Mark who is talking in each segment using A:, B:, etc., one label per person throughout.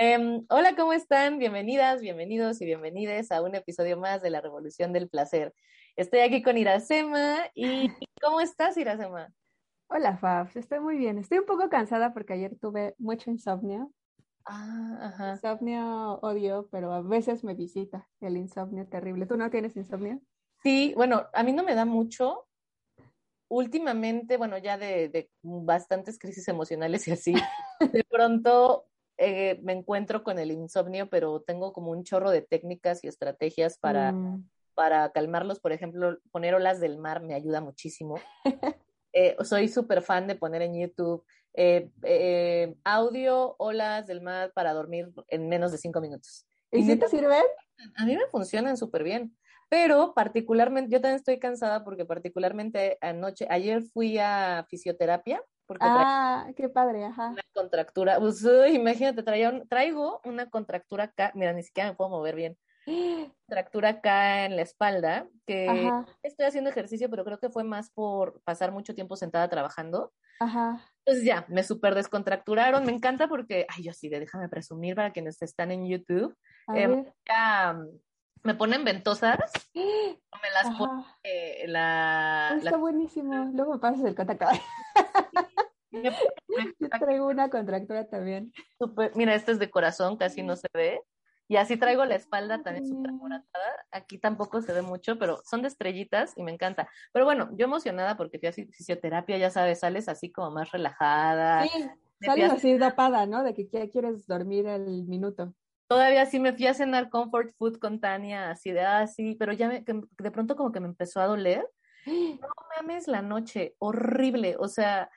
A: Em, hola, ¿cómo están? Bienvenidas, bienvenidos y bienvenides a un episodio más de La Revolución del Placer. Estoy aquí con Iracema y ¿cómo estás, Iracema?
B: Hola, Fabs, estoy muy bien. Estoy un poco cansada porque ayer tuve mucho insomnio.
A: Ah, ajá.
B: Insomnio odio, pero a veces me visita el insomnio terrible. ¿Tú no tienes insomnio?
A: Sí, bueno, a mí no me da mucho. Últimamente, bueno, ya de, de bastantes crisis emocionales y así, de pronto eh, me encuentro con el insomnio, pero tengo como un chorro de técnicas y estrategias para,
B: Mm,
A: para calmarlos. Por ejemplo, poner olas del mar me ayuda muchísimo. Eh, soy súper fan de poner en YouTube eh, eh, audio, olas del mar para dormir en menos de cinco minutos.
B: ¿Y si te sirven?
A: A mí me funcionan súper bien, pero particularmente, yo también estoy cansada porque particularmente anoche, ayer fui a fisioterapia porque traía
B: Ah, qué padre, ajá.
A: una contractura, pues, uy, imagínate, traía un- traigo una contractura acá, mira, ni siquiera me puedo mover bien, contractura acá en la espalda, que
B: Ajá,
A: estoy haciendo ejercicio, pero creo que fue más por pasar mucho tiempo sentada trabajando.
B: ajá.
A: Entonces ya, me súper descontracturaron, me encanta porque, ay, yo sí, de déjame presumir para quienes están en YouTube, eh, ya, me ponen ventosas, me las ponen eh, la,
B: está buenísimo. Luego me pasas el contacto. Yo traigo una contractura también.
A: súper- mira, este es de corazón, casi no se ve, y así traigo la espalda también súper moratada, aquí tampoco se ve mucho, pero son de estrellitas y me encanta. Pero bueno, yo emocionada porque fui a fi- fisioterapia, ya sabes, sales así como más relajada,
B: Sí, sales así dopada, ¿no? De que ya quieres dormir el minuto.
A: Todavía sí me fui a cenar comfort food con Tania, así de así, pero ya me, de pronto como que me empezó a doler. No mames la noche, horrible, o sea,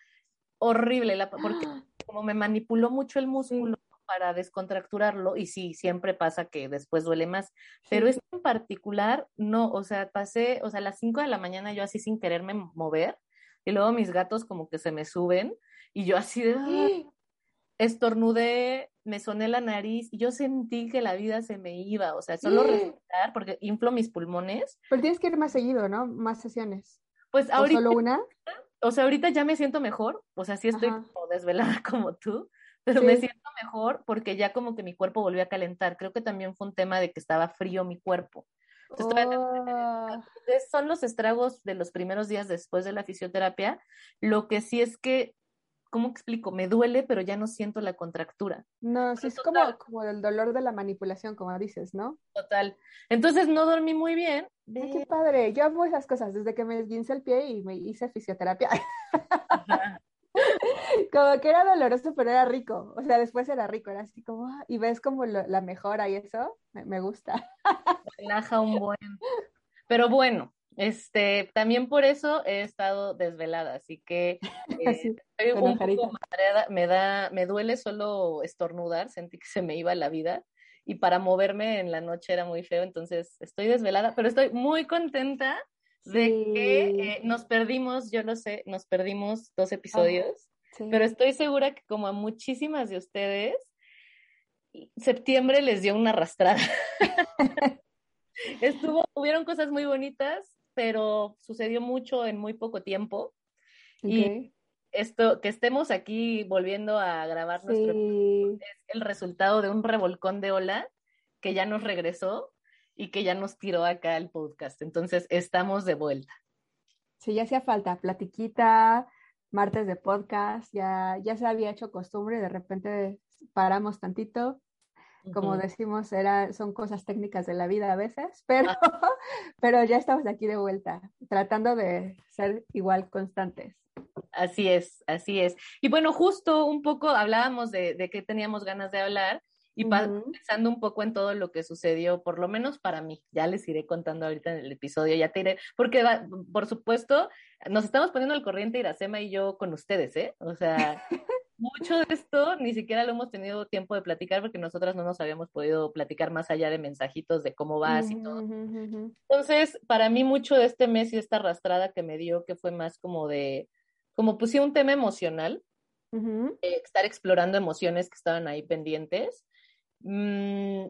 A: horrible, la, porque como me manipuló mucho el músculo para descontracturarlo, y sí, siempre pasa que después duele más, pero
B: Sí.
A: este en particular, no, o sea, pasé, o sea, a las 5 de la mañana yo así sin quererme mover, y luego mis gatos como que se me suben, y yo así de, "Ay", estornudé, me soné la nariz y yo sentí que la vida se me iba, o sea, solo respirar porque inflo mis pulmones.
B: Pero tienes que ir más seguido, ¿no? Más sesiones.
A: Pues
B: ¿O
A: ahorita,
B: solo una?
A: o sea, ahorita ya me siento mejor, o sea, sí estoy como desvelada como tú, pero
B: Sí.
A: me siento mejor porque ya como que mi cuerpo volvió a calentar. Creo que también fue un tema de que estaba frío mi cuerpo. Entonces,
B: Oh,
A: son los estragos de los primeros días después de la fisioterapia. Lo que sí es que, ¿cómo explico? Me duele, pero ya no siento la contractura.
B: no, sí, es
A: total.
B: como, como el dolor de la manipulación, como dices, ¿no?
A: Total. Entonces no dormí muy bien.
B: Ay, qué padre. Yo amo esas cosas. Desde que me esguincé el pie y me hice fisioterapia,
A: Ajá.
B: como que era doloroso, pero era rico. O sea, después era rico, era así como, ah, y ves como lo- la mejora y eso, me, me gusta.
A: relaja un buen. Pero bueno, este, también por eso he estado desvelada, así que eh,
B: Así,
A: estoy un poco mareada, me da, me duele solo estornudar, sentí que se me iba la vida y para moverme en la noche era muy feo, entonces estoy desvelada, pero estoy muy contenta de
B: Sí.
A: que eh, nos perdimos, yo lo sé, nos perdimos dos episodios.
B: Sí.
A: pero estoy segura que como a muchísimas de ustedes, septiembre les dio una arrastrada. Estuvo, hubieron cosas muy bonitas, pero sucedió mucho en muy poco tiempo. y-. Esto, que estemos aquí volviendo a grabar nuestro
B: Sí.
A: es el resultado de un revolcón de ola que ya nos regresó y que ya nos tiró acá el podcast. Entonces, estamos de vuelta.
B: Sí, ya hacía falta, platiquita, martes de podcast, ya, ya se había hecho costumbre, de repente paramos tantito, como decimos, era, son cosas técnicas de la vida a veces, pero, pero ya estamos aquí de vuelta, tratando de ser igual constantes.
A: Así es, así es. Y bueno, justo un poco hablábamos de, de qué teníamos ganas de hablar y pa-
B: Ujú.
A: pensando un poco en todo lo que sucedió, por lo menos para mí, ya les iré contando ahorita en el episodio, ya te iré, porque va- por supuesto, nos estamos poniendo al corriente Iracema y yo con ustedes, ¿eh? O sea, mucho de esto ni siquiera lo hemos tenido tiempo de platicar porque nosotras no nos habíamos podido platicar más allá de mensajitos de cómo vas y todo. Entonces, para mí mucho de este mes y esta arrastrada que me dio, que fue más como de, como puse un tema emocional, eh, estar explorando emociones que estaban ahí pendientes, mm,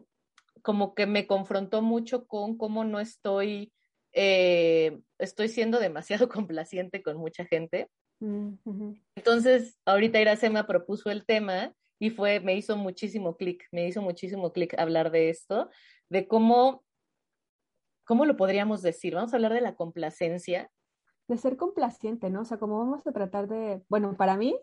A: como que me confrontó mucho con cómo no estoy, eh, estoy siendo demasiado complaciente con mucha gente.
B: Mm.
A: Entonces, ahorita Iracema propuso el tema y fue, me hizo muchísimo clic, me hizo muchísimo clic hablar de esto, de cómo, ¿cómo lo podríamos decir? Vamos a hablar de la complacencia.
B: De ser complaciente, ¿no? O sea, como vamos a tratar de, bueno, para mí,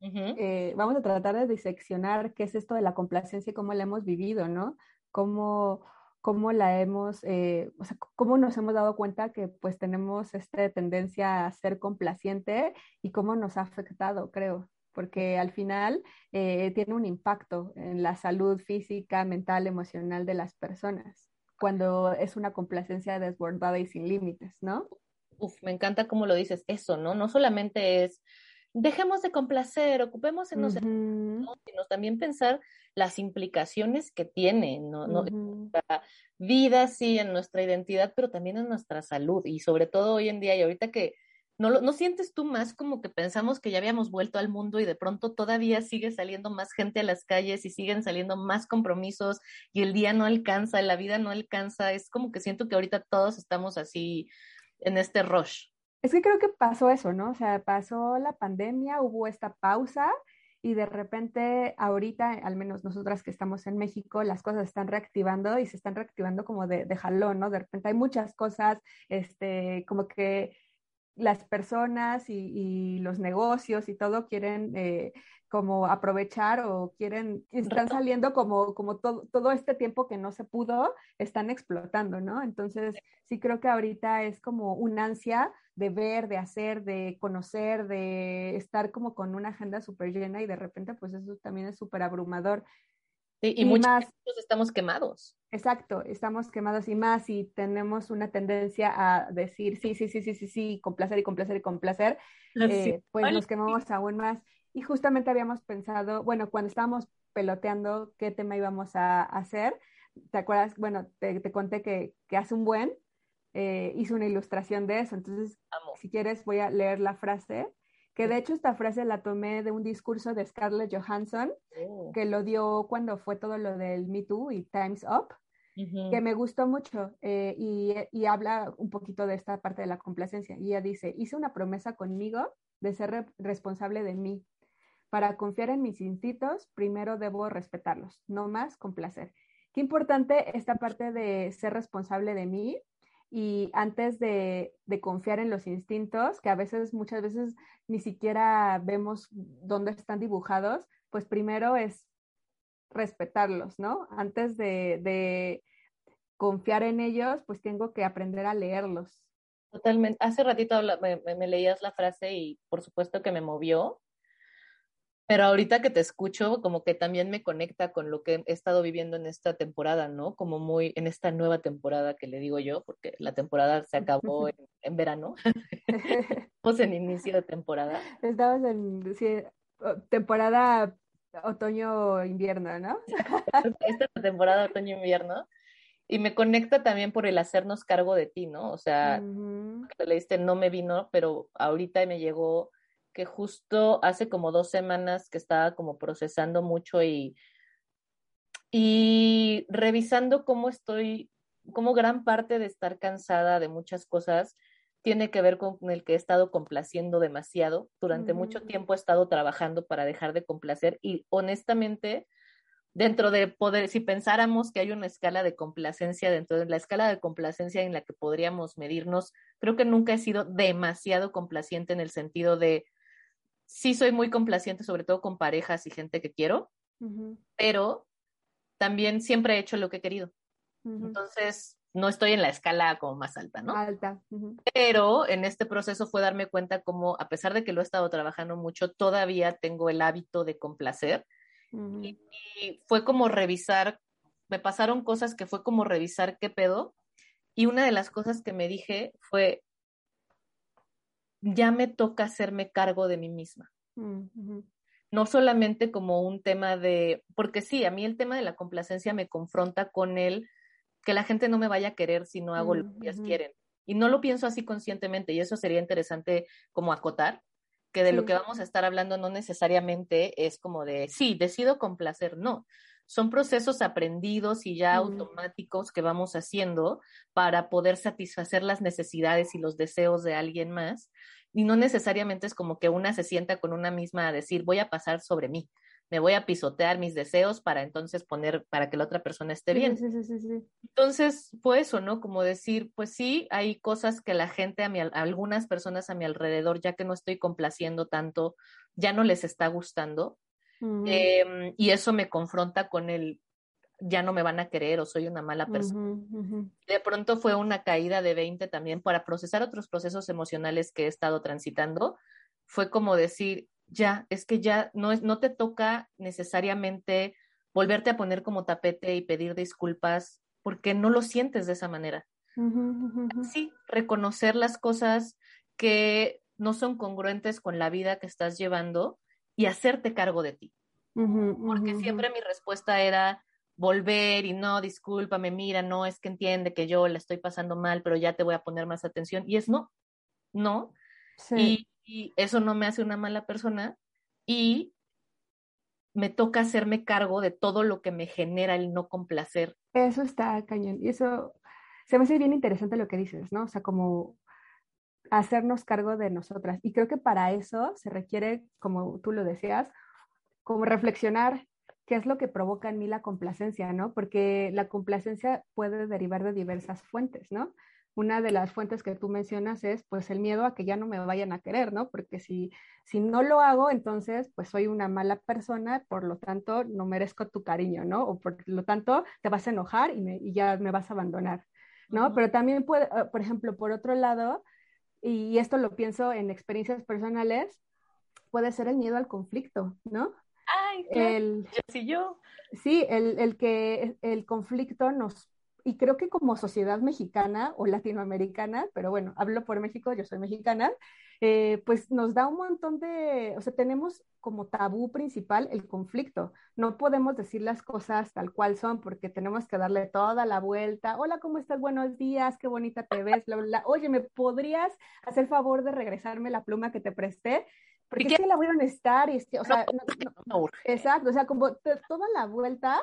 B: eh, vamos a tratar de diseccionar qué es esto de la complacencia y cómo la hemos vivido, ¿no? Cómo, cómo la hemos, eh, o sea, cómo nos hemos dado cuenta que pues tenemos esta tendencia a ser complaciente y cómo nos ha afectado, creo, porque al final eh, tiene un impacto en la salud física, mental, emocional de las personas, cuando es una complacencia desbordada y sin límites, ¿no?
A: Uf, me encanta cómo lo dices, eso, ¿no? No solamente es dejemos de complacer, ocupemos en nosotros, sino también pensar las implicaciones que tiene, ¿no? en nuestra vida, sí, en nuestra identidad, pero también en nuestra salud y sobre todo hoy en día y ahorita que no, ¿No sientes tú más como que pensamos que ya habíamos vuelto al mundo y de pronto todavía sigue saliendo más gente a las calles y siguen saliendo más compromisos y el día no alcanza, la vida no alcanza? Es como que siento que ahorita todos estamos así en este rush.
B: Es que creo que pasó eso, ¿no? O sea, pasó la pandemia, hubo esta pausa y de repente ahorita, al menos nosotras que estamos en México, las cosas están reactivando y se están reactivando como de, de jalón, ¿no? De repente hay muchas cosas, este, como que las personas y, los negocios y todo quieren eh, como aprovechar o quieren, están saliendo como, como todo, todo este tiempo que no se pudo, están explotando, ¿no? Entonces, sí creo que ahorita es como un ansia de ver, de hacer, de conocer, de estar como con una agenda súper llena y de repente pues eso también es súper abrumador.
A: Y, muchos más, estamos quemados.
B: Exacto, estamos quemados y más y tenemos una tendencia a decir sí, sí, sí, sí, sí, sí, complacer y complacer y complacer, eh, pues nos quemamos aún más. Y justamente habíamos pensado, bueno, cuando estábamos peloteando qué tema íbamos a hacer, ¿te acuerdas? Bueno, te, conté que, que, hace un buen eh, hizo una ilustración de eso. Entonces, si quieres, voy a leer la frase, que de hecho esta frase la tomé de un discurso de Scarlett Johansson, oh. que lo dio cuando fue todo lo del Me Too y Time's Up. que me gustó mucho eh, y, y, habla un poquito de esta parte de la complacencia. Y ella dice, hice una promesa conmigo de ser responsable de mí, para confiar en mis instintos, primero debo respetarlos, no más complacer. Qué importante esta parte de ser responsable de mí y antes de, confiar en los instintos, que a veces, muchas veces ni siquiera vemos dónde están dibujados, pues primero es respetarlos, ¿no? Antes de, confiar en ellos, pues tengo que aprender a leerlos.
A: Totalmente. Hace ratito me, leías la frase y por supuesto que me movió, pero ahorita que te escucho, como que también me conecta con lo que he estado viviendo en esta temporada, ¿no? Como muy en esta nueva temporada que le digo yo, porque la temporada se acabó en, verano. Estamos en inicio de temporada.
B: Estamos en temporada otoño-invierno, ¿no?
A: esta temporada otoño-invierno. Y me conecta también por el hacernos cargo de ti, ¿no? O sea, le leíste no me vino, pero ahorita me llegó que justo hace como dos semanas que estaba como procesando mucho y, y revisando cómo estoy, cómo gran parte de estar cansada de muchas cosas tiene que ver con el que he estado complaciendo demasiado. Durante mucho mm. tiempo he estado trabajando para dejar de complacer y honestamente, dentro de poder, si pensáramos que hay una escala de complacencia, dentro de la escala de complacencia en la que podríamos medirnos, creo que nunca he sido demasiado complaciente en el sentido de sí soy muy complaciente, sobre todo con parejas y gente que quiero, pero también siempre he hecho lo que he querido. Entonces, no estoy en la escala como más alta, ¿no?
B: Alta.
A: Pero en este proceso fue darme cuenta como, a pesar de que lo he estado trabajando mucho, todavía tengo el hábito de complacer. y, fue como revisar, me pasaron cosas que fue como revisar qué pedo. Y una de las cosas que me dije fue, ya me toca hacerme cargo de mí misma. Mm, no solamente como un tema de, porque sí, a mí el tema de la complacencia me confronta con el que la gente no me vaya a querer si no hago lo que ellas quieren. Y no lo pienso así conscientemente, y eso sería interesante como acotar, que de lo que vamos a estar hablando no necesariamente es como de, sí, decido complacer, no, son procesos aprendidos y ya automáticos que vamos haciendo para poder satisfacer las necesidades y los deseos de alguien más. Y no necesariamente es como que una se sienta con una misma a decir, voy a pasar sobre mí, me voy a pisotear mis deseos para entonces poner, para que la otra persona esté bien. Sí, sí, sí, entonces fue eso, ¿no? Como decir, pues sí, hay cosas que la gente, a, mi, algunas personas a mi alrededor, ya que no estoy complaciendo tanto, ya no les está gustando. Em, y eso me confronta con el, ya no me van a querer o soy una mala persona. De pronto fue una caída de 20 también para procesar otros procesos emocionales que he estado transitando. Fue como decir, ya, es que ya no, es, no te toca necesariamente volverte a poner como tapete y pedir disculpas porque no lo sientes de esa manera. Sí, reconocer las cosas que no son congruentes con la vida que estás llevando y hacerte cargo de ti. porque siempre mi respuesta era volver y no, discúlpame, mira, no, es que entiende que yo la estoy pasando mal, pero ya te voy a poner más atención. Y es no, no. Sí y eso no me hace una mala persona y me toca hacerme cargo de todo lo que me genera el no complacer.
B: Eso está cañón. Y eso se me hace bien interesante lo que dices, ¿no? O sea, como hacernos cargo de nosotras. Y creo que para eso se requiere, como tú lo decías, como reflexionar qué es lo que provoca en mí la complacencia, ¿no? Porque la complacencia puede derivar de diversas fuentes, ¿no? una de las fuentes que tú mencionas es pues el miedo a que ya no me vayan a querer, ¿no? Porque si, si no lo hago, entonces pues soy una mala persona, por lo tanto no merezco tu cariño, ¿no? O por lo tanto te vas a enojar y, me, y ya me vas a abandonar, ¿no? Pero también puede, eh, por ejemplo, por otro lado, y esto lo pienso en experiencias personales, puede ser el miedo al conflicto, ¿no?
A: Ay, el, sí, yo.
B: Sí, el, el que el conflicto nos y creo que como sociedad mexicana o latinoamericana, pero bueno, hablo por México, yo soy mexicana, eh, pues nos da un montón de, o sea, tenemos como tabú principal el conflicto. No podemos decir las cosas tal cual son porque tenemos que darle toda la vuelta. Hola, ¿cómo estás? Buenos días, qué bonita te ves. Oye, ¿me podrías hacer favor de regresarme la pluma que te presté? Porque es que la voy a necesitar y o sea, exacto, o sea, como toda la vuelta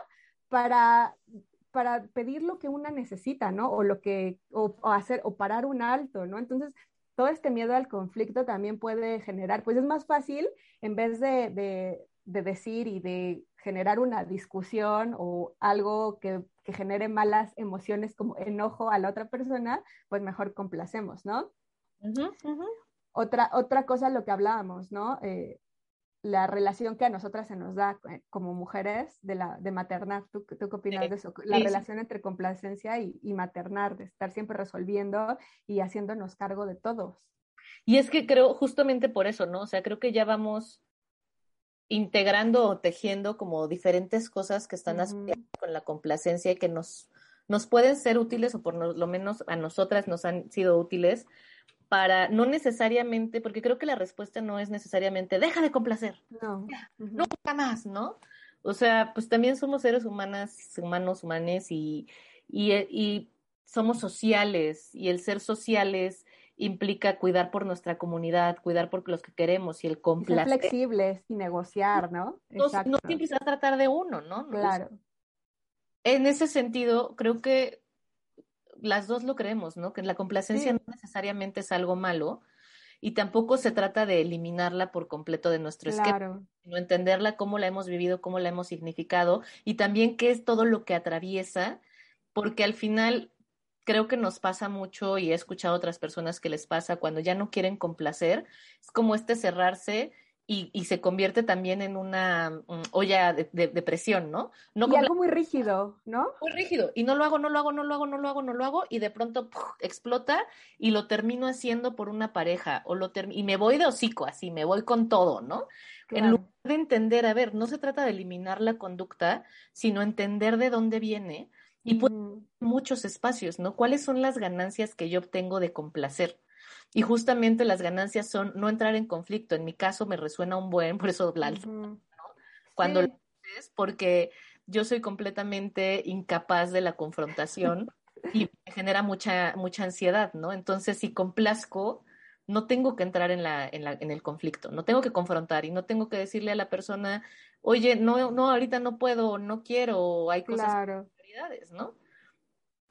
B: para para pedir lo que una necesita, ¿no? O lo que, o, hacer, o parar un alto, ¿no? Entonces, todo este miedo al conflicto también puede generar, pues es más fácil, en vez de, de, decir y de generar una discusión o algo que, que, genere malas emociones como enojo a la otra persona, pues mejor complacemos, ¿no? Otra, otra cosa, lo que hablábamos, ¿no? Eh, la relación que a nosotras se nos da eh, como mujeres de, la, de maternar. ¿Tú, qué opinas de eso? La relación entre complacencia y, y, maternar, de estar siempre resolviendo y haciéndonos cargo de todos.
A: Y es que creo justamente por eso, ¿no? O sea, creo que ya vamos integrando o tejiendo como diferentes cosas que están asociadas con la complacencia y que nos, nos pueden ser útiles o por lo menos a nosotras nos han sido útiles para no necesariamente, porque creo que la respuesta no es necesariamente deja de complacer. No. Nunca más, ¿no? O sea, pues también somos seres humanas, humanos, humanes y, y, somos sociales y el ser sociales implica cuidar por nuestra comunidad, cuidar por los que queremos y el complacer.
B: ser flexibles y negociar, ¿no?
A: No, no siempre se va a tratar de uno, ¿no?
B: Claro.
A: En ese sentido, creo que las dos lo creemos, ¿no? Que la complacencia no necesariamente es algo malo y tampoco se trata de eliminarla por completo de nuestro esquema, sino entenderla cómo la hemos vivido, cómo la hemos significado y también qué es todo lo que atraviesa, porque al final creo que nos pasa mucho y he escuchado a otras personas que les pasa cuando ya no quieren complacer, es como este cerrarse y, y, se convierte también en una mm, olla de, de, presión, ¿no? no
B: y algo muy rígido, ¿no?
A: Muy rígido. Y no lo hago, no lo hago, no lo hago, no lo hago, no lo hago, y de pronto explota y lo termino haciendo por una pareja, o lo y me voy de hocico, así, me voy con todo, ¿no? En lugar de entender, a ver, no se trata de eliminar la conducta, sino entender de dónde viene y muchos espacios, ¿no? ¿Cuáles son las ganancias que yo obtengo de complacer? Y justamente las ganancias son no entrar en conflicto. En mi caso me resuena un buen, por eso la ¿no? Cuando lo haces, porque yo soy completamente incapaz de la confrontación y me genera mucha, mucha ansiedad, ¿no? Entonces, si complazco, no tengo que entrar en, la, en, la, en el conflicto, no tengo que confrontar y no tengo que decirle a la persona, oye, no, no, ahorita no puedo, no quiero, hay cosas, claro. prioridades, ¿no?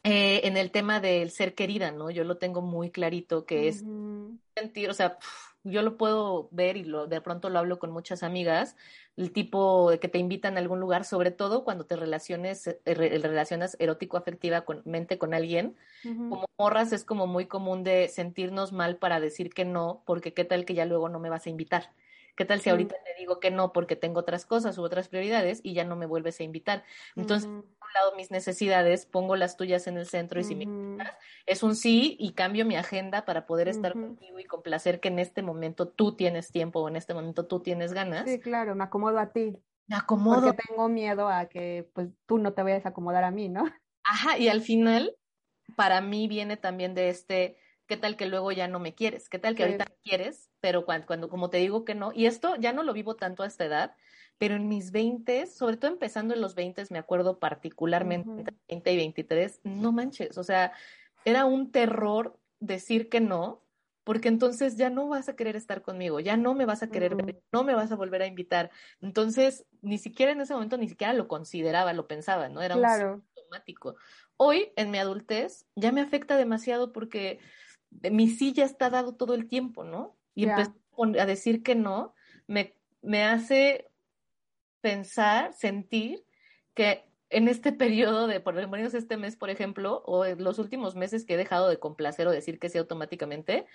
A: Eh, en el tema del ser querida, ¿no? Yo lo tengo muy clarito que es sentir, o sea, yo lo puedo ver y lo, de pronto lo hablo con muchas amigas, el tipo de que te invitan a algún lugar, sobre todo cuando te relaciones, eh, relacionas erótico afectivamente con alguien, como morras es como muy común de sentirnos mal para decir que no, porque qué tal que ya luego no me vas a invitar. ¿Qué tal si ahorita te digo que no porque tengo otras cosas u otras prioridades y ya no me vuelves a invitar? Entonces, un lado, mis necesidades, pongo las tuyas en el centro y si me invitas, es un sí y cambio mi agenda para poder estar contigo y complacer que en este momento tú tienes tiempo o en este momento tú tienes ganas.
B: Sí, claro, me acomodo a ti.
A: Me acomodo.
B: Porque tengo miedo a que pues tú no te vayas a acomodar a mí, ¿no?
A: Ajá, y al final, para mí viene también de este, ¿qué tal que luego ya no me quieres? ¿Qué tal que ahorita me quieres? Pero cuando, cuando, como te digo que no, y esto ya no lo vivo tanto a esta edad, pero en mis 20, sobre todo empezando en los 20, me acuerdo particularmente entre 20 y 23, no manches, o sea, era un terror decir que no, porque entonces ya no vas a querer estar conmigo, ya no me vas a querer ver, no me vas a volver a invitar. Entonces, ni siquiera en ese momento, ni siquiera lo consideraba, lo pensaba, ¿no? Era un automático. Hoy, en mi adultez, ya me afecta demasiado porque mi sí ya está dado todo el tiempo, ¿no? Y empezar a decir que no, me, me hace pensar, sentir que en este periodo de, por lo menos este mes, por ejemplo, o en los últimos meses que he dejado de complacer o decir que sí automáticamente,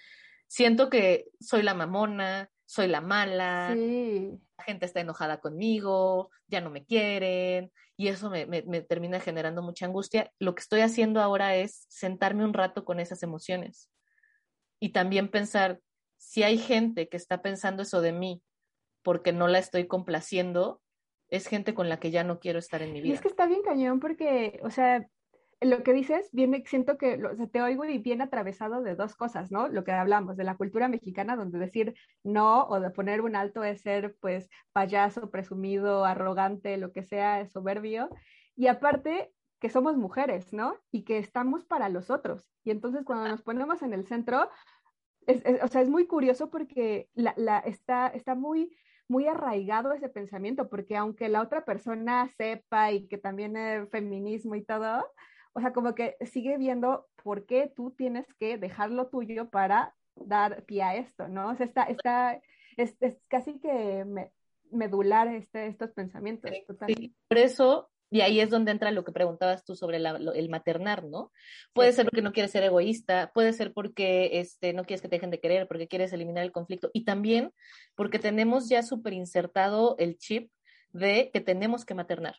A: siento que soy la mamona, soy la mala, la gente está enojada conmigo, ya no me quieren, y eso me, me, termina generando mucha angustia. Lo que estoy haciendo ahora es sentarme un rato con esas emociones y también pensar, si hay gente que está pensando eso de mí porque no la estoy complaciendo, es gente con la que ya no quiero estar en mi vida.
B: Y es que está bien cañón porque, o sea, lo que dices, viene, siento que o sea, te oigo y bien atravesado de dos cosas, ¿no? Lo que hablamos de la cultura mexicana, donde decir no o de poner un alto es ser, pues, payaso, presumido, arrogante, lo que sea, soberbio. Y aparte, que somos mujeres, ¿no? Y que estamos para los otros. Y entonces cuando nos ponemos en el centro, es, o sea, es muy curioso porque la, la, está, está muy muy arraigado ese pensamiento, porque aunque la otra persona sepa y que también es feminismo y todo, o sea, como que sigue viendo por qué tú tienes que dejar lo tuyo para dar pie a esto, ¿no? O sea, está, está, es, es casi que medular este, estos pensamientos.
A: Sí, por eso y ahí es donde entra lo que preguntabas tú sobre el maternar, ¿no? Puede ser porque no quieres ser egoísta, puede ser porque este, no quieres que te dejen de querer, porque quieres eliminar el conflicto y también porque tenemos ya súper insertado el chip de que tenemos que maternar.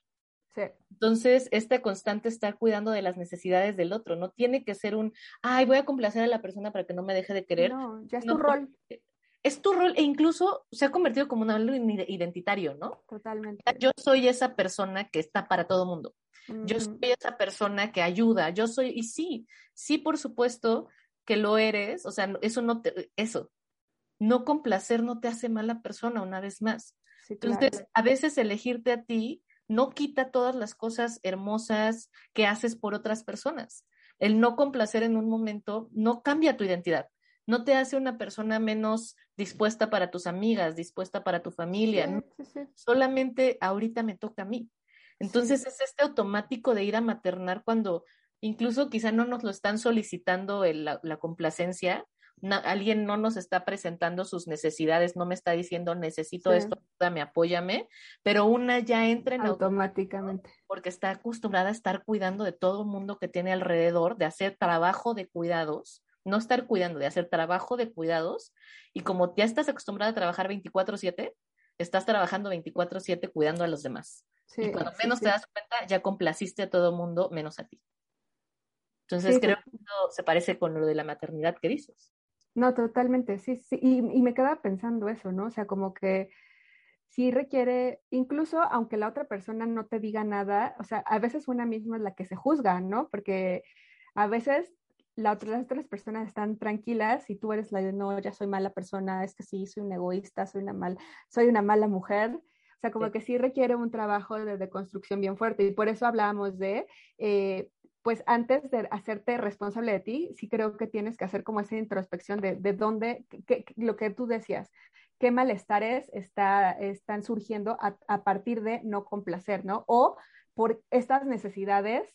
A: Sí. Entonces, esta constante estar cuidando de las necesidades del otro, no tiene que ser un, ay, voy a complacer a la persona para que no me deje de querer.
B: No, ya es tu rol
A: es tu rol e incluso se ha convertido como un algo identitario, ¿no?
B: Totalmente.
A: Yo soy esa persona que está para todo mundo. Yo soy esa persona que ayuda. Yo soy, y sí, sí, por supuesto que lo eres. O sea, eso no te, eso. No complacer no te hace mala persona, una vez más. Entonces, a veces elegirte a ti no quita todas las cosas hermosas que haces por otras personas. El no complacer en un momento no cambia tu identidad no te hace una persona menos dispuesta para tus amigas, dispuesta para tu familia. Solamente ahorita me toca a mí. Entonces es este automático de ir a maternar cuando incluso quizá no nos lo están solicitando la, complacencia, alguien no nos está presentando sus necesidades, no me está diciendo necesito esto, dame, apóyame, pero una ya entra en
B: automáticamente
A: porque está acostumbrada a estar cuidando de todo el mundo que tiene alrededor, de hacer trabajo de cuidados no estar cuidando, de hacer trabajo de cuidados y como ya estás acostumbrada a trabajar 24/7, estás trabajando 24/7 cuidando a los demás. y cuando menos te das cuenta, ya complaciste a todo el mundo menos a ti. Entonces creo que eso se parece con lo de la maternidad que dices.
B: No, totalmente, sí, sí. Y, y me quedaba pensando eso, ¿no? O sea, como que sí requiere, incluso aunque la otra persona no te diga nada, o sea, a veces una misma es la que se juzga, ¿no? Porque a veces la otra, las otras personas están tranquilas y tú eres la de no, ya soy mala persona, es que sí, soy un egoísta, soy una, mal, soy una mala mujer. O sea, como que sí requiere un trabajo de, de, construcción bien fuerte y por eso hablábamos de, eh, pues antes de hacerte responsable de ti, sí creo que tienes que hacer como esa introspección de, de dónde, lo que tú decías, qué malestares está, están surgiendo a, a partir de no complacer, ¿no? O por estas necesidades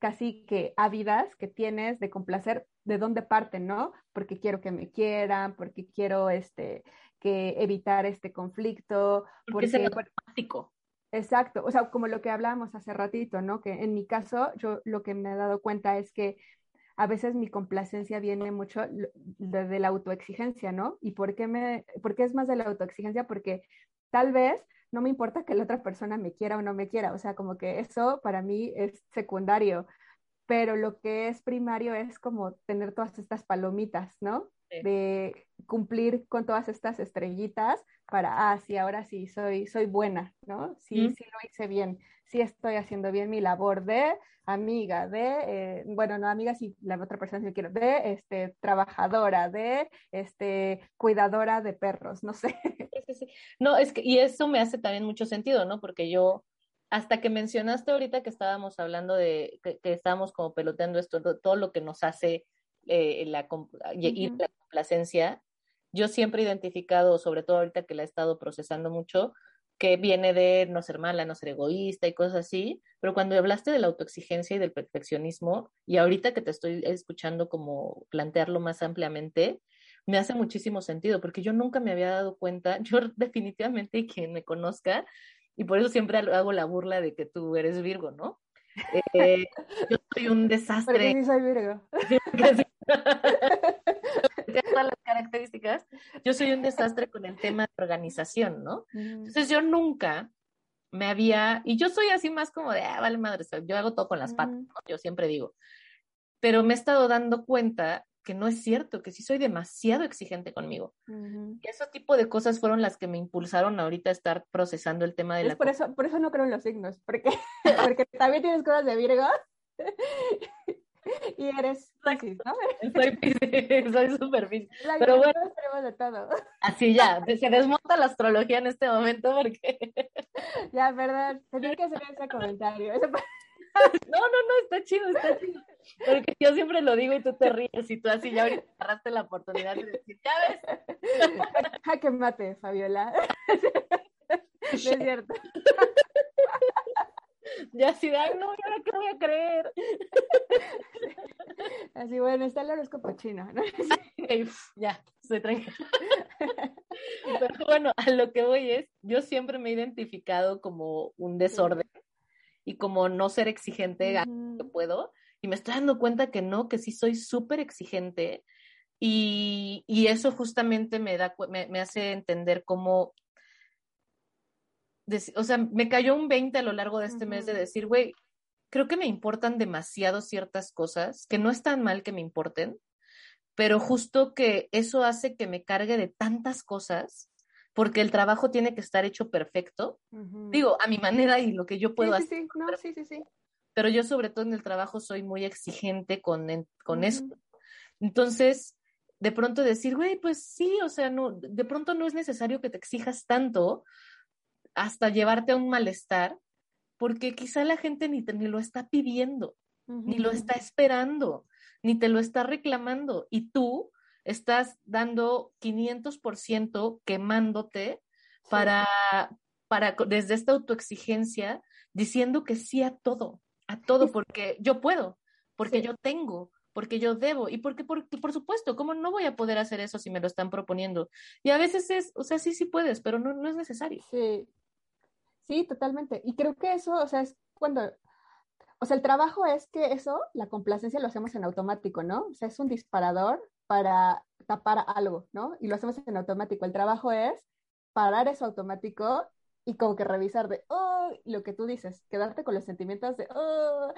B: casi que ávidas que tienes de complacer, ¿de dónde parten, no? Porque quiero que me quieran, porque quiero este, que evitar este conflicto.
A: Porque, porque es automático.
B: Exacto, o sea, como lo que hablábamos hace ratito, ¿no? Que en mi caso, yo lo que me he dado cuenta es que a veces mi complacencia viene mucho de, la autoexigencia, ¿no? ¿Y por qué, me, por qué es más de la autoexigencia? Porque tal vez no me importa que la otra persona me quiera o no me quiera, o sea, como que eso para mí es secundario, pero lo que es primario es como tener todas estas palomitas, ¿no? De cumplir con todas estas estrellitas para, ah, sí, ahora sí, soy, soy buena, ¿no? Sí, sí lo hice bien, sí estoy haciendo bien mi labor de amiga, de, eh, bueno, no amiga si la otra persona me quiere, de este, trabajadora, de este, cuidadora de perros, no sé.
A: No, es que, y eso me hace también mucho sentido, ¿no? Porque yo, hasta que mencionaste ahorita que estábamos hablando de, que, estábamos como peloteando esto, todo lo que nos hace eh, la, y la complacencia, yo siempre he identificado, sobre todo ahorita que la he estado procesando mucho, que viene de no ser mala, no ser egoísta y cosas así, pero cuando hablaste de la autoexigencia y del perfeccionismo, y ahorita que te estoy escuchando como plantearlo más ampliamente, me hace muchísimo sentido, porque yo nunca me había dado cuenta, yo definitivamente quien me conozca, y por eso siempre hago la burla de que tú eres Virgo, ¿no? Eh, yo soy un desastre.
B: sí soy Virgo.
A: todas las características, yo soy un desastre con el tema de organización, ¿no? Entonces yo nunca me había, y yo soy así más como de, ah, vale madre, yo hago todo con las patas, ¿no? yo siempre digo, pero me he estado dando cuenta que no es cierto, que sí soy demasiado exigente conmigo. Y ese tipo de cosas fueron las que me impulsaron ahorita a estar procesando el tema de la...
B: Por eso, por eso no creo en los signos, porque, porque también tienes cosas de Virgo y eres Pisces, ¿no?
A: Soy Pisces, soy súper Pisces. Pero bueno,
B: de todo.
A: Así ya, se desmonta la astrología en este momento porque...
B: Ya, perdón, tenía que hacer ese comentario.
A: No, no, no, está chido, está chido. Porque yo siempre lo digo y tú te ríes y tú así ya ahorita agarraste la oportunidad de decir, ya ves.
B: que mate, Fabiola. No es cierto.
A: Ya así ay, no, ¿y ahora qué voy a creer?
B: Así, bueno, está el horóscopo chino, ¿no?
A: ya, se tranquila. Pero bueno, a lo que voy es, yo siempre me he identificado como un desorden y como no ser exigente lo que puedo. Y me estoy dando cuenta que no, que sí soy súper exigente. Y, y, eso justamente me, da, me, me hace entender cómo o sea, me cayó un 20 a lo largo de este mes de decir, güey, creo que me importan demasiado ciertas cosas, que no es tan mal que me importen, pero justo que eso hace que me cargue de tantas cosas, porque el trabajo tiene que estar hecho perfecto, digo, a mi manera y lo que yo puedo
B: hacer. Sí, no, sí, sí, sí.
A: Pero yo sobre todo en el trabajo soy muy exigente con, con eso. Entonces, de pronto decir, güey, pues sí, o sea, no, de pronto no es necesario que te exijas tanto, hasta llevarte a un malestar, porque quizá la gente ni, te, ni lo está pidiendo, ni lo está esperando, ni te lo está reclamando, y tú estás dando 500% quemándote para, para, desde esta autoexigencia, diciendo que sí a todo, a todo, porque yo puedo, porque yo tengo, porque yo debo y porque por, por supuesto, ¿cómo no voy a poder hacer eso si me lo están proponiendo? Y a veces es, o sea, sí, sí puedes, pero no, no es necesario.
B: Sí, Sí, totalmente. Y creo que eso, o sea, es cuando, o sea, el trabajo es que eso, la complacencia lo hacemos en automático, ¿no? O sea, es un disparador para tapar algo, ¿no? Y lo hacemos en automático. El trabajo es parar eso automático y como que revisar de, oh, lo que tú dices, quedarte con los sentimientos de, oh,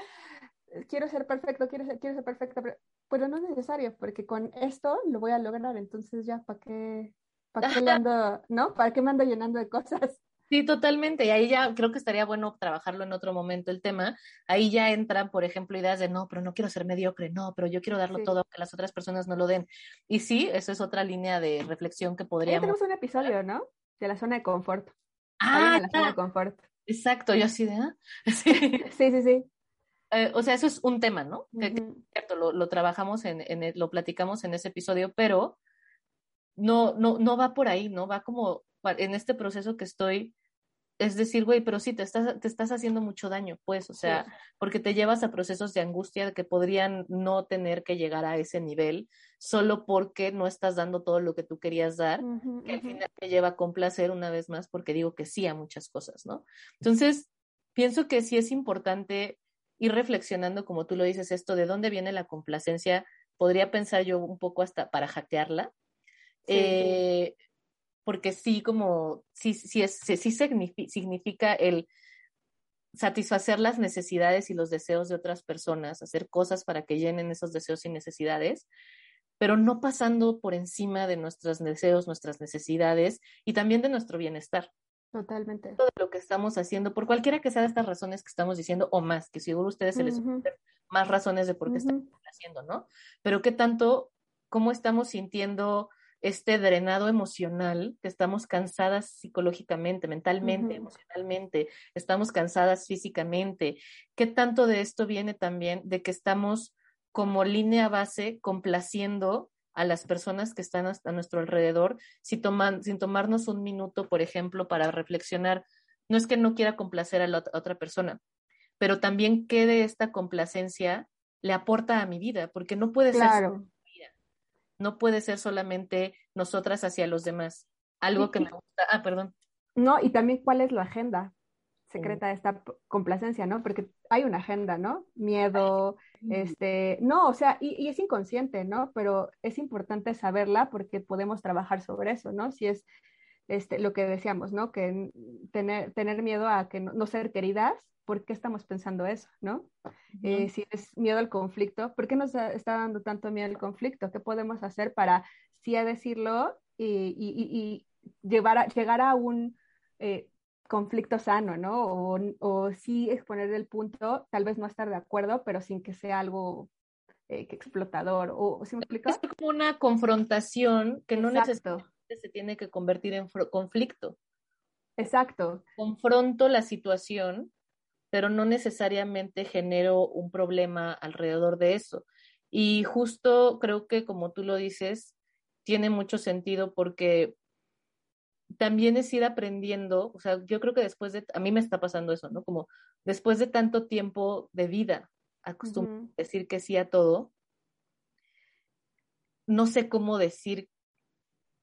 B: quiero ser perfecto, quiero ser, quiero ser perfecto, pero, no es necesario, porque con esto lo voy a lograr, entonces ya, ¿para qué, para qué le ando, no? ¿Para qué me ando llenando de cosas?
A: Sí, totalmente. Y ahí ya creo que estaría bueno trabajarlo en otro momento el tema. Ahí ya entran, por ejemplo, ideas de no, pero no quiero ser mediocre, no, pero yo quiero darlo todo, que las otras personas no lo den. Y sí, eso es otra línea de reflexión que podríamos.
B: tenemos un episodio, ¿no? De la zona de confort. Ah, la zona de confort.
A: Exacto, yo así de. ¿ah?
B: Sí, sí, sí. sí.
A: Eh, o sea, eso es un tema, ¿no? cierto, lo, lo, trabajamos en, en, e, lo platicamos en ese episodio, pero no, no, no va por ahí, ¿no? Va como en este proceso que estoy es decir, güey, pero sí, te estás, te estás haciendo mucho daño, pues, o sea, porque te llevas a procesos de angustia que podrían no tener que llegar a ese nivel solo porque no estás dando todo lo que tú querías dar, que al final te lleva a complacer una vez más porque digo que sí a muchas cosas, ¿no? Entonces, pienso que sí es importante ir reflexionando, como tú lo dices, esto de dónde viene la complacencia, podría pensar yo un poco hasta para hackearla. Eh, porque sí, como, sí, sí, es, sí, significa el satisfacer las necesidades y los deseos de otras personas, hacer cosas para que llenen esos deseos y necesidades, pero no pasando por encima de nuestros deseos, nuestras necesidades y también de nuestro bienestar.
B: Totalmente.
A: Todo lo que estamos haciendo, por cualquiera que sea de estas razones que estamos diciendo, o más, que seguro a ustedes se les más razones de por qué están haciendo, ¿no? Pero qué tanto, cómo estamos sintiendo este drenado emocional, que estamos cansadas psicológicamente, mentalmente, emocionalmente, estamos cansadas físicamente. ¿Qué tanto de esto viene también de que estamos como línea base complaciendo a las personas que están a nuestro alrededor si toman, sin tomarnos un minuto, por ejemplo, para reflexionar? No es que no quiera complacer a la otra persona, pero también qué de esta complacencia le aporta a mi vida, porque no puede
B: claro. ser
A: no puede ser solamente nosotras hacia los demás. Algo que me gusta. Ah, perdón.
B: No, y también cuál es la agenda secreta de esta complacencia, ¿no? Porque hay una agenda, ¿no? Miedo, este, no, o sea, y, es inconsciente, ¿no? Pero es importante saberla porque podemos trabajar sobre eso, ¿no? Si es este, lo que decíamos, ¿no? Que tener, tener miedo a que no ser queridas ¿por qué estamos pensando eso, no? Eh, si es miedo al conflicto, ¿por qué nos está dando tanto miedo al conflicto? ¿Qué podemos hacer para sí a decirlo y, llevar a, llegar a un eh, conflicto sano, ¿no? O, o, sí exponer el punto, tal vez no estar de acuerdo, pero sin que sea algo eh, explotador, o ¿sí me explico?
A: Es como una confrontación que no necesariamente se tiene que convertir en conflicto.
B: Exacto.
A: Confronto la situación pero no necesariamente genero un problema alrededor de eso. Y justo creo que como tú lo dices, tiene mucho sentido porque también es ir aprendiendo, o sea, yo creo que después de, a mí me está pasando eso, ¿no? Como después de tanto tiempo de vida, acostumbro a decir que sí a todo, no sé cómo decir,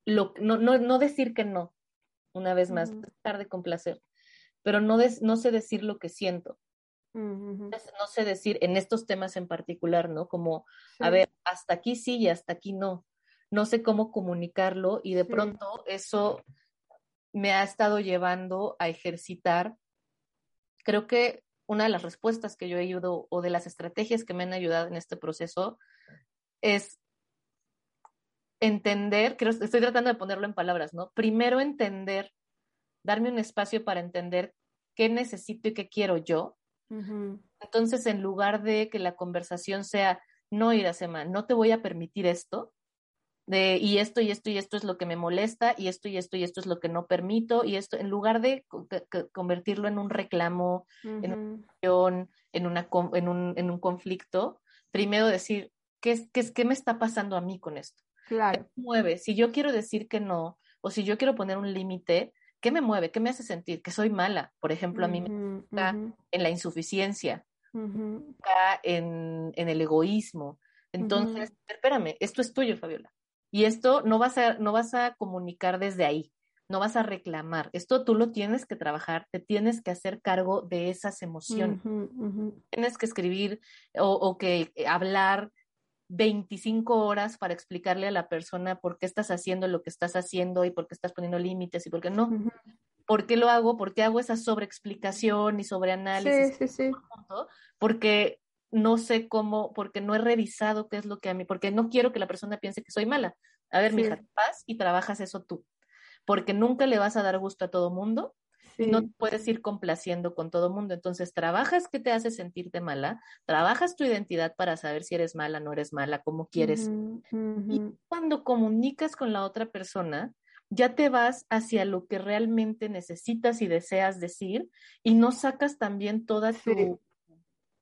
A: lo, no, no, no decir que no, una vez más, uh de complacer pero no, no sé decir lo que siento. No sé decir en estos temas en particular, ¿no? Como, a ver, hasta aquí sí y hasta aquí no. No sé cómo comunicarlo y de pronto eso me ha estado llevando a ejercitar. Creo que una de las respuestas que yo he ayudado o de las estrategias que me han ayudado en este proceso es entender, creo, estoy tratando de ponerlo en palabras, ¿no? Primero entender darme un espacio para entender qué necesito y qué quiero yo. Entonces, en lugar de que la conversación sea, no, Iracema, no te voy a permitir esto, de, y esto y esto y esto es lo que me molesta, y esto y esto y esto es lo que no permito, y esto, en lugar de convertirlo en un reclamo, en, una, en, una, en, un, en un conflicto, primero decir, ¿qué, es, qué, ¿qué me está pasando a mí con esto?
B: Claro.
A: ¿Qué mueve? Si yo quiero decir que no, o si yo quiero poner un límite, ¿qué me mueve? ¿Qué me hace sentir? Que soy mala. Por ejemplo, a mí me está en la insuficiencia, en, el egoísmo. Entonces, espérame, esto es tuyo, Fabiola. Y esto no vas, a, no vas a comunicar desde ahí, no vas a reclamar. Esto tú lo tienes que trabajar, te tienes que hacer cargo de esas emociones. Tienes que escribir o, o que hablar 25 horas para explicarle a la persona por qué estás haciendo lo que estás haciendo y por qué estás poniendo límites y por qué no. ¿Por qué lo hago? ¿Por qué hago esa sobreexplicación y sobreanálisis?
B: Sí, sí, sí.
A: Porque no sé cómo, porque no he revisado qué es lo que a mí, porque no quiero que la persona piense que soy mala. A ver, mija, paz y trabajas eso tú. Porque nunca le vas a dar gusto a todo mundo no puedes ir complaciendo con todo mundo. Entonces, trabajas qué te hace sentirte mala, trabajas tu identidad para saber si eres mala, no eres mala, cómo quieres. Y cuando comunicas con la otra persona, ya te vas hacia lo que realmente necesitas y deseas decir y no sacas también toda tu,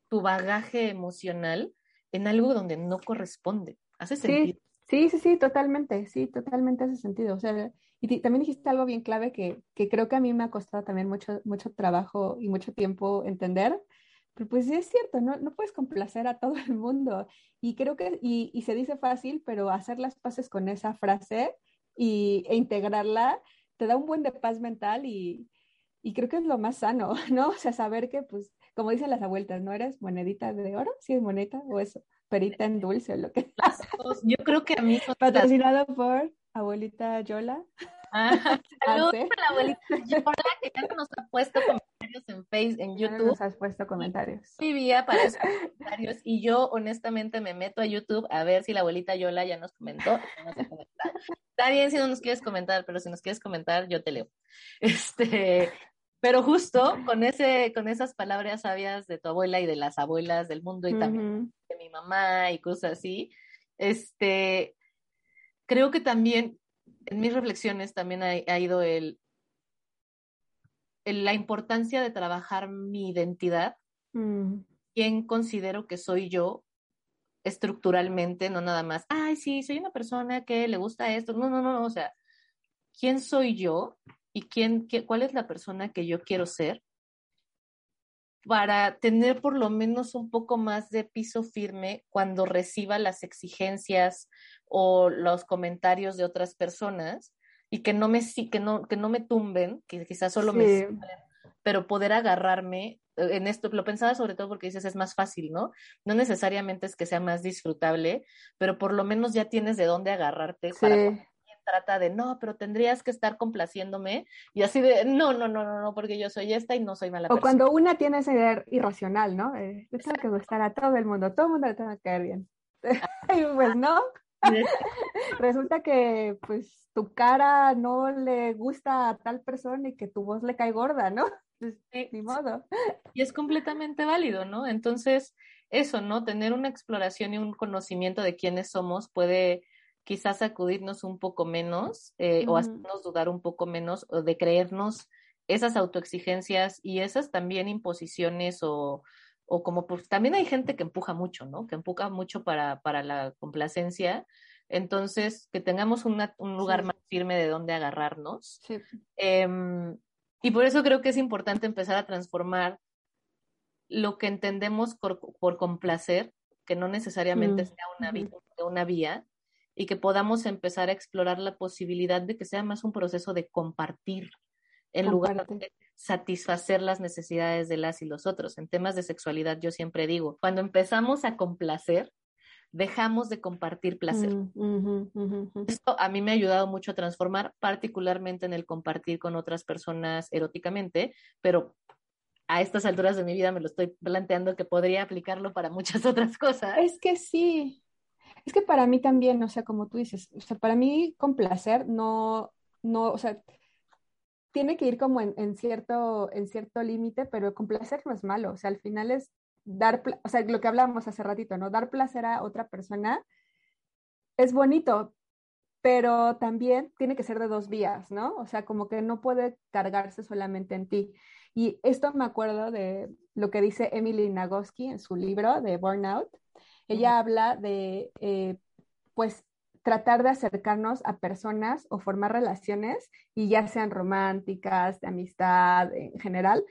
A: tu bagaje emocional en algo donde no corresponde. ¿Hace sentido?
B: Sí, sí, sí, totalmente, sí, totalmente hace sentido. O sea, Y también dijiste algo bien clave que, que, creo que a mí me ha costado también mucho, mucho trabajo y mucho tiempo entender. Pero pues sí es cierto, no, no puedes complacer a todo el mundo. Y creo que, y, y se dice fácil, pero hacer las paces con esa frase y, e integrarla te da un buen de paz mental y, y creo que es lo más sano, ¿no? O sea, saber que, pues, como dicen las abuelitas, ¿no eres monedita de oro? Si es moneta o eso, perita en dulce o lo que
A: Yo creo que a mí...
B: Patrocinado por abuelita Yola.
A: Ah, saludos a la abuelita Yola que ya nos ha puesto comentarios en Facebook, en YouTube.
B: nos has puesto comentarios.
A: Vivía para esos comentarios y yo honestamente me meto a YouTube a ver si la abuelita Yola ya nos comentó. Está bien si no nos quieres comentar, pero si nos quieres comentar, yo te leo. Este, pero justo con ese, con esas palabras sabias de tu abuela y de las abuelas del mundo y también de mi mamá y cosas así, este, creo que también en mis reflexiones también ha, ido el, la importancia de trabajar mi identidad, mm. quién considero que soy yo estructuralmente, no nada más, ay, sí, soy una persona que le gusta esto, no, no, no, o sea, ¿quién soy yo y quién, qué, cuál es la persona que yo quiero ser? Para tener por lo menos un poco más de piso firme cuando reciba las exigencias o los comentarios de otras personas y que no me, que no, que no me tumben, que quizás solo me pero poder agarrarme eh, en esto, lo pensaba sobre todo porque dices es más fácil, ¿no? No necesariamente es que sea más disfrutable, pero por lo menos ya tienes de dónde agarrarte para trata de, no, pero tendrías que estar complaciéndome y así de, no, no, no, no, no, porque yo soy esta y no soy mala
B: o cuando una tiene ese idea irracional, ¿no? Eh, tengo que gustar a todo el mundo, todo el mundo le tengo que caer bien. y pues no. Resulta que pues tu cara no le gusta a tal persona y que tu voz le cae gorda, ¿no? Pues, ni modo.
A: Y es completamente válido, ¿no? Entonces, eso, ¿no? Tener una exploración y un conocimiento de quiénes somos puede quizás sacudirnos un poco menos eh, o hacernos dudar un poco menos o de creernos esas autoexigencias y esas también imposiciones o, o como pues también hay gente que empuja mucho, ¿no? Que empuja mucho para, para la complacencia. Entonces, que tengamos un lugar más firme de donde agarrarnos. Em, y por eso creo que es importante empezar a transformar lo que entendemos por, complacer, que no necesariamente sea una, una vía, y que podamos empezar a explorar la posibilidad de que sea más un proceso de compartir en lugar de satisfacer las necesidades de las y los otros. En temas de sexualidad yo siempre digo, cuando empezamos a complacer, dejamos de compartir placer. Mm, Esto a mí me ha ayudado mucho a transformar, particularmente en el compartir con otras personas eróticamente, pero a estas alturas de mi vida me lo estoy planteando que podría aplicarlo para muchas otras cosas.
B: Es que sí, es que para mí también, o sea, como tú dices, o sea, para mí con placer no, no, o sea, tiene que ir como en, cierto, en cierto límite, pero con placer no es malo, o sea, al final es dar, o sea, lo que hablábamos hace ratito, ¿no? Dar placer a otra persona es bonito, pero también tiene que ser de dos vías, ¿no? O sea, como que no puede cargarse solamente en ti. Y esto me acuerdo de lo que dice Emily Nagoski en su libro de Burnout, ella habla de, eh, pues, tratar de acercarnos a personas o formar relaciones, y ya sean románticas, de amistad en general,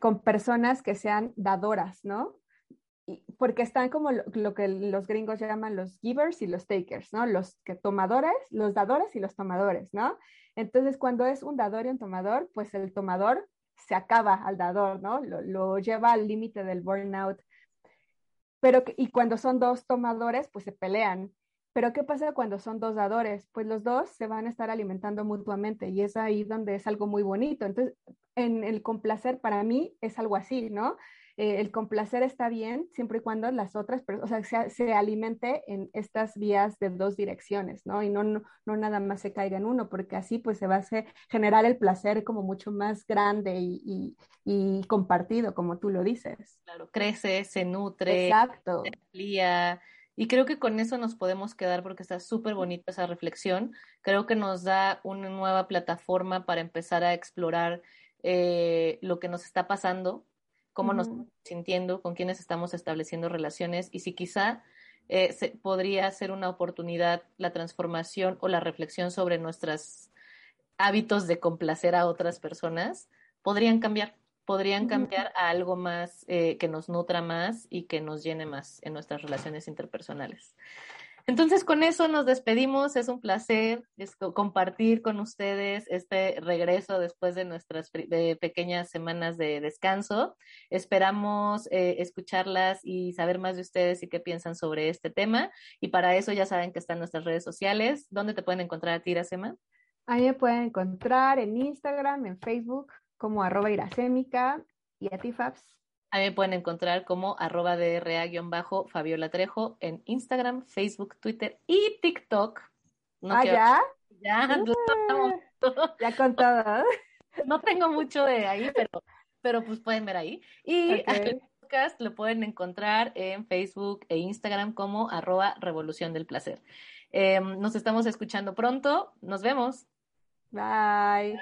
B: con personas que sean dadoras, ¿no? porque están como lo, que los gringos llaman los givers y los takers, ¿no? Los que tomadores, los dadores y los tomadores, ¿no? Entonces, cuando es un dador y un tomador, pues el tomador se acaba al dador, ¿no? Lo lleva al límite del burnout pero, y cuando son dos tomadores, pues se pelean. Pero ¿qué pasa cuando son dos dadores? Pues los dos se van a estar alimentando mutuamente y es ahí donde es algo muy bonito. Entonces, en el complacer para mí es algo así, ¿no? Eh, el complacer está bien siempre y cuando las otras personas, o sea, se, alimente en estas vías de dos direcciones, ¿no? Y no, no, nada más se caiga en uno, porque así pues se va a generar el placer como mucho más grande y, y, compartido, como tú lo dices.
A: Claro, crece, se nutre,
B: Exacto.
A: se amplía. Y creo que con eso nos podemos quedar porque está súper bonita esa reflexión. Creo que nos da una nueva plataforma para empezar a explorar eh, lo que nos está pasando cómo nos estamos sintiendo, con quiénes estamos estableciendo relaciones y si quizá eh, se, podría ser una oportunidad la transformación o la reflexión sobre nuestras hábitos de complacer a otras personas podrían cambiar, podrían cambiar a algo más eh, que nos nutra más y que nos llene más en nuestras relaciones interpersonales. Entonces, con eso nos despedimos. Es un placer compartir con ustedes este regreso después de nuestras pequeñas semanas de descanso. Esperamos eh, escucharlas y saber más de ustedes y qué piensan sobre este tema. Y para eso ya saben que están nuestras redes sociales. ¿Dónde te pueden encontrar a ti, Iracema?
B: Ahí me pueden encontrar en Instagram, en Facebook, como arroba y a ti, Fabs.
A: Ahí me pueden encontrar como arroba DRA-Fabiola Trejo en Instagram, Facebook, Twitter y TikTok.
B: ¿Ah, ya?
A: Ya,
B: ya con todo.
A: No tengo mucho de ahí, pero, pero pues pueden ver ahí. Y el podcast lo pueden encontrar en Facebook e Instagram como arroba Revolución del Placer. Em, nos estamos escuchando pronto. Nos vemos.
B: Bye.